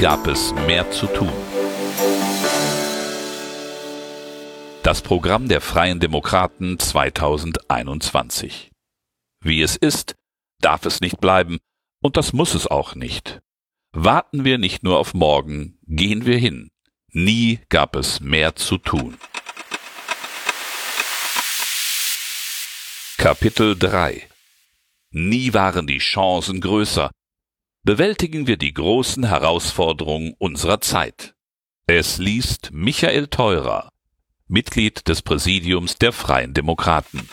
Gab es mehr zu tun. Das Programm der Freien Demokraten 2021. Wie es ist, darf es nicht bleiben, und das muss es auch nicht. Warten wir nicht nur auf morgen, gehen wir hin. Nie gab es mehr zu tun. Kapitel 3 Nie waren die Chancen größer. Bewältigen wir die großen Herausforderungen unserer Zeit. Es liest Michael Theurer, Mitglied des Präsidiums der Freien Demokraten.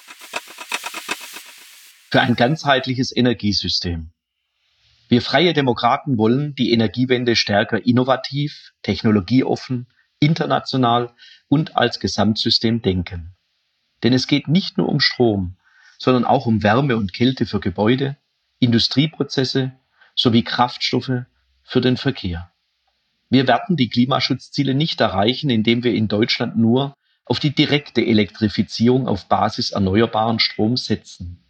Für ein ganzheitliches Energiesystem. Wir Freie Demokraten wollen die Energiewende stärker innovativ, technologieoffen, international und als Gesamtsystem denken. Denn es geht nicht nur um Strom, sondern auch um Wärme und Kälte für Gebäude, Industrieprozesse sowie Kraftstoffe für den Verkehr. Wir werden die Klimaschutzziele nicht erreichen, indem wir in Deutschland nur auf die direkte Elektrifizierung auf Basis erneuerbaren Stroms setzen.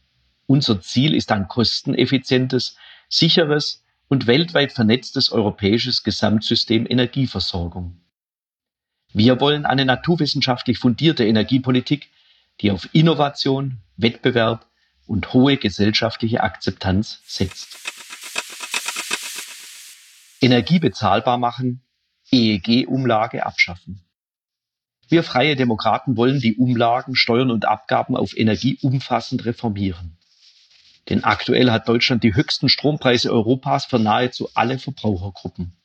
Unser Ziel ist ein kosteneffizientes, sicheres und weltweit vernetztes europäisches Gesamtsystem Energieversorgung. Wir wollen eine naturwissenschaftlich fundierte Energiepolitik, die auf Innovation, Wettbewerb und hohe gesellschaftliche Akzeptanz setzt. Energie bezahlbar machen, EEG-Umlage abschaffen. Wir Freie Demokraten wollen die Umlagen, Steuern und Abgaben auf Energie umfassend reformieren. Denn aktuell hat Deutschland die höchsten Strompreise Europas für nahezu alle Verbrauchergruppen.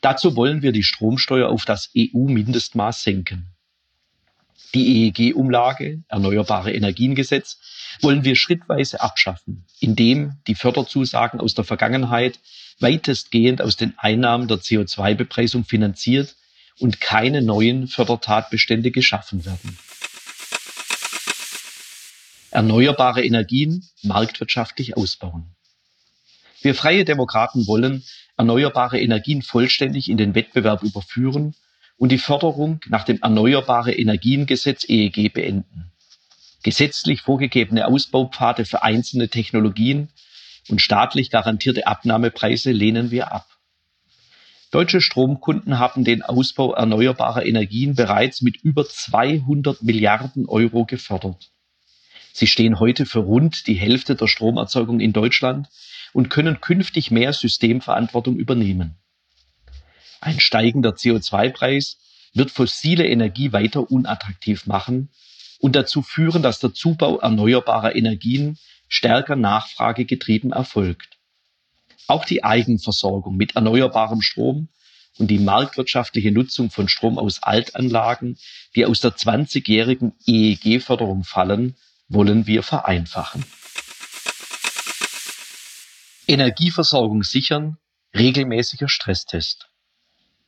Dazu wollen wir die Stromsteuer auf das EU-Mindestmaß senken. Die EEG-Umlage, Erneuerbare Energiengesetz, wollen wir schrittweise abschaffen, indem die Förderzusagen aus der Vergangenheit weitestgehend aus den Einnahmen der CO2-Bepreisung finanziert und keine neuen Fördertatbestände geschaffen werden. Erneuerbare Energien marktwirtschaftlich ausbauen. Wir Freie Demokraten wollen erneuerbare Energien vollständig in den Wettbewerb überführen und die Förderung nach dem Erneuerbare Energiengesetz EEG beenden. Gesetzlich vorgegebene Ausbaupfade für einzelne Technologien und staatlich garantierte Abnahmepreise lehnen wir ab. Deutsche Stromkunden haben den Ausbau erneuerbarer Energien bereits mit über 200 Milliarden Euro gefördert. Sie stehen heute für rund die Hälfte der Stromerzeugung in Deutschland und können künftig mehr Systemverantwortung übernehmen. Ein steigender CO2-Preis wird fossile Energie weiter unattraktiv machen und dazu führen, dass der Zubau erneuerbarer Energien stärker nachfragegetrieben erfolgt. Auch die Eigenversorgung mit erneuerbarem Strom und die marktwirtschaftliche Nutzung von Strom aus Altanlagen, die aus der 20-jährigen EEG-Förderung fallen, wollen wir vereinfachen. Energieversorgung sichern, regelmäßiger Stresstest.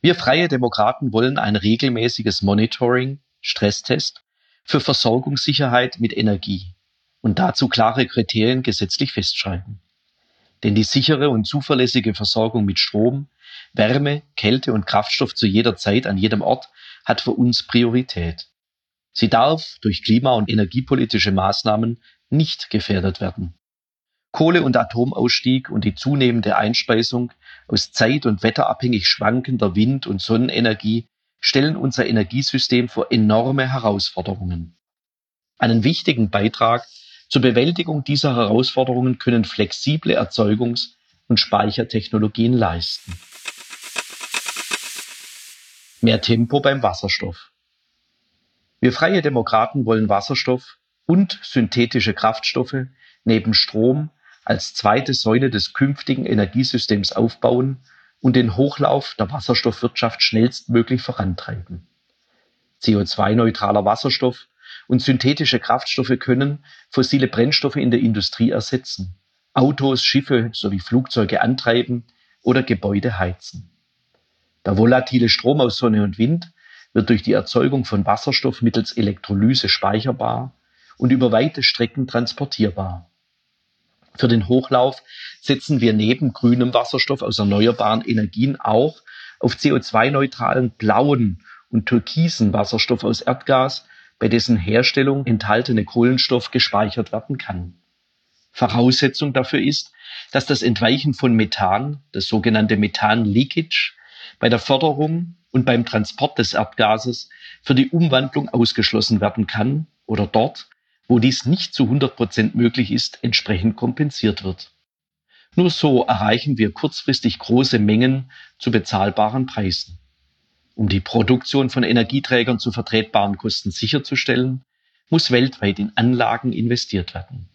Wir Freie Demokraten wollen ein regelmäßiges Monitoring, Stresstest für Versorgungssicherheit mit Energie und dazu klare Kriterien gesetzlich festschreiben. Denn die sichere und zuverlässige Versorgung mit Strom, Wärme, Kälte und Kraftstoff zu jeder Zeit an jedem Ort hat für uns Priorität. Sie darf durch klima- und energiepolitische Maßnahmen nicht gefährdet werden. Kohle- und Atomausstieg und die zunehmende Einspeisung aus zeit- und wetterabhängig schwankender Wind- und Sonnenenergie stellen unser Energiesystem vor enorme Herausforderungen. Einen wichtigen Beitrag zur Bewältigung dieser Herausforderungen können flexible Erzeugungs- und Speichertechnologien leisten. Mehr Tempo beim Wasserstoff. Wir freie Demokraten wollen Wasserstoff und synthetische Kraftstoffe neben Strom als zweite Säule des künftigen Energiesystems aufbauen und den Hochlauf der Wasserstoffwirtschaft schnellstmöglich vorantreiben. CO2-neutraler Wasserstoff und synthetische Kraftstoffe können fossile Brennstoffe in der Industrie ersetzen, Autos, Schiffe sowie Flugzeuge antreiben oder Gebäude heizen. Der volatile Strom aus Sonne und Wind wird durch die Erzeugung von Wasserstoff mittels Elektrolyse speicherbar und über weite Strecken transportierbar. Für den Hochlauf setzen wir neben grünem Wasserstoff aus erneuerbaren Energien auch auf CO2-neutralen blauen und türkisen Wasserstoff aus Erdgas, bei dessen Herstellung enthaltene Kohlenstoff gespeichert werden kann. Voraussetzung dafür ist, dass das Entweichen von Methan, das sogenannte Methan-Leakage, bei der Förderung und beim Transport des Erdgases für die Umwandlung ausgeschlossen werden kann oder dort, wo dies nicht zu 100 Prozent möglich ist, entsprechend kompensiert wird. Nur so erreichen wir kurzfristig große Mengen zu bezahlbaren Preisen. Um die Produktion von Energieträgern zu vertretbaren Kosten sicherzustellen, muss weltweit in Anlagen investiert werden.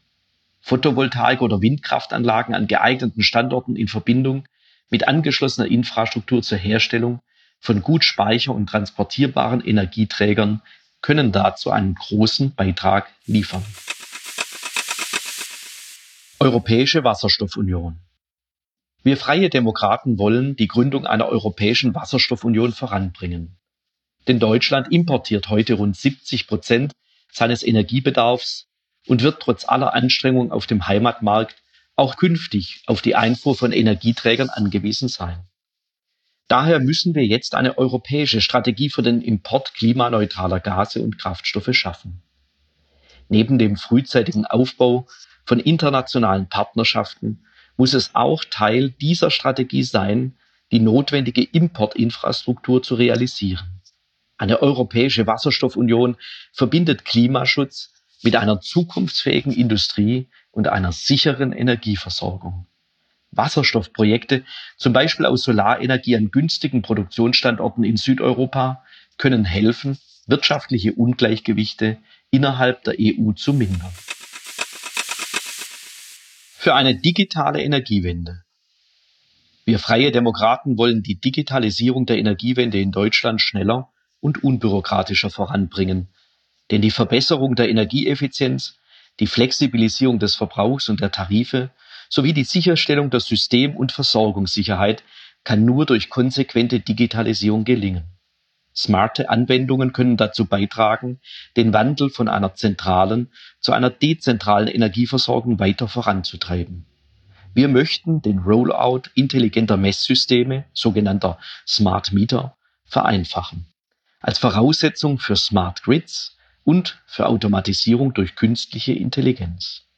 Photovoltaik- oder Windkraftanlagen an geeigneten Standorten in Verbindung mit angeschlossener Infrastruktur zur Herstellung von gut speicher- und transportierbaren Energieträgern können dazu einen großen Beitrag liefern. Europäische Wasserstoffunion. Wir Freie Demokraten wollen die Gründung einer Europäischen Wasserstoffunion voranbringen. Denn Deutschland importiert heute rund 70 Prozent seines Energiebedarfs und wird trotz aller Anstrengungen auf dem Heimatmarkt auch künftig auf die Einfuhr von Energieträgern angewiesen sein. Daher müssen wir jetzt eine europäische Strategie für den Import klimaneutraler Gase und Kraftstoffe schaffen. Neben dem frühzeitigen Aufbau von internationalen Partnerschaften muss es auch Teil dieser Strategie sein, die notwendige Importinfrastruktur zu realisieren. Eine europäische Wasserstoffunion verbindet Klimaschutz mit einer zukunftsfähigen Industrie und einer sicheren Energieversorgung. Wasserstoffprojekte, zum Beispiel aus Solarenergie an günstigen Produktionsstandorten in Südeuropa, können helfen, wirtschaftliche Ungleichgewichte innerhalb der EU zu mindern. Für eine digitale Energiewende. Wir freie Demokraten wollen die Digitalisierung der Energiewende in Deutschland schneller und unbürokratischer voranbringen denn die Verbesserung der Energieeffizienz, die Flexibilisierung des Verbrauchs und der Tarife sowie die Sicherstellung der System- und Versorgungssicherheit kann nur durch konsequente Digitalisierung gelingen. Smarte Anwendungen können dazu beitragen, den Wandel von einer zentralen zu einer dezentralen Energieversorgung weiter voranzutreiben. Wir möchten den Rollout intelligenter Messsysteme, sogenannter Smart Meter, vereinfachen. Als Voraussetzung für Smart Grids und für Automatisierung durch künstliche Intelligenz.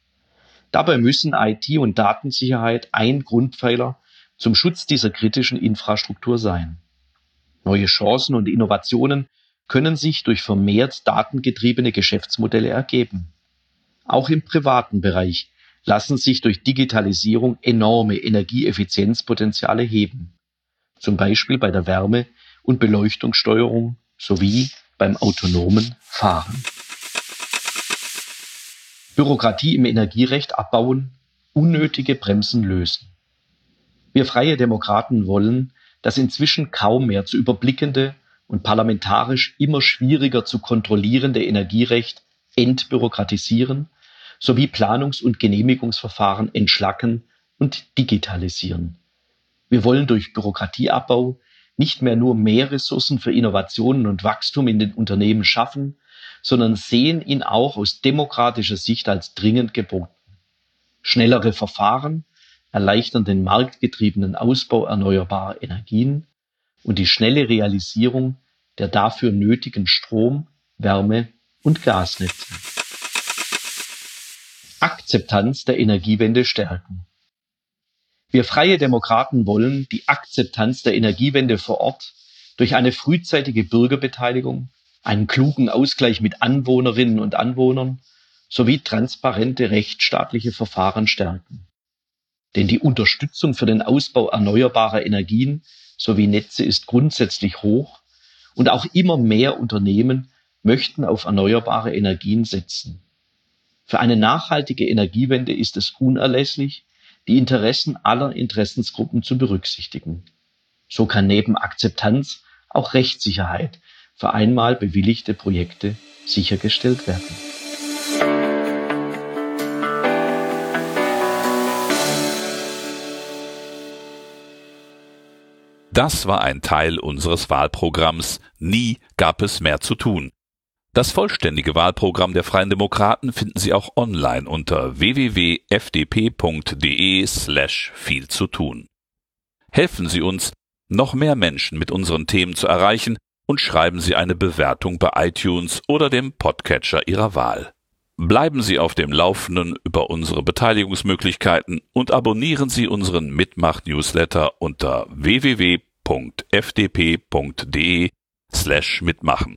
Dabei müssen IT und Datensicherheit ein Grundpfeiler zum Schutz dieser kritischen Infrastruktur sein. Neue Chancen und Innovationen können sich durch vermehrt datengetriebene Geschäftsmodelle ergeben. Auch im privaten Bereich lassen sich durch Digitalisierung enorme Energieeffizienzpotenziale heben, zum Beispiel bei der Wärme- und Beleuchtungssteuerung sowie beim autonomen Fahren. Bürokratie im Energierecht abbauen, unnötige Bremsen lösen. Wir freie Demokraten wollen das inzwischen kaum mehr zu überblickende und parlamentarisch immer schwieriger zu kontrollierende Energierecht entbürokratisieren sowie Planungs- und Genehmigungsverfahren entschlacken und digitalisieren. Wir wollen durch Bürokratieabbau nicht mehr nur mehr Ressourcen für Innovationen und Wachstum in den Unternehmen schaffen, sondern sehen ihn auch aus demokratischer Sicht als dringend geboten. Schnellere Verfahren erleichtern den marktgetriebenen Ausbau erneuerbarer Energien und die schnelle Realisierung der dafür nötigen Strom-, Wärme- und Gasnetze. Akzeptanz der Energiewende stärken. Wir freie Demokraten wollen die Akzeptanz der Energiewende vor Ort durch eine frühzeitige Bürgerbeteiligung, einen klugen Ausgleich mit Anwohnerinnen und Anwohnern sowie transparente rechtsstaatliche Verfahren stärken. Denn die Unterstützung für den Ausbau erneuerbarer Energien sowie Netze ist grundsätzlich hoch und auch immer mehr Unternehmen möchten auf erneuerbare Energien setzen. Für eine nachhaltige Energiewende ist es unerlässlich, die Interessen aller Interessensgruppen zu berücksichtigen. So kann neben Akzeptanz auch Rechtssicherheit für einmal bewilligte Projekte sichergestellt werden. Das war ein Teil unseres Wahlprogramms Nie gab es mehr zu tun. Das vollständige Wahlprogramm der Freien Demokraten finden Sie auch online unter www.fdp.de slash viel zu tun. Helfen Sie uns, noch mehr Menschen mit unseren Themen zu erreichen und schreiben Sie eine Bewertung bei iTunes oder dem Podcatcher Ihrer Wahl. Bleiben Sie auf dem Laufenden über unsere Beteiligungsmöglichkeiten und abonnieren Sie unseren Mitmach-Newsletter unter www.fdp.de slash mitmachen.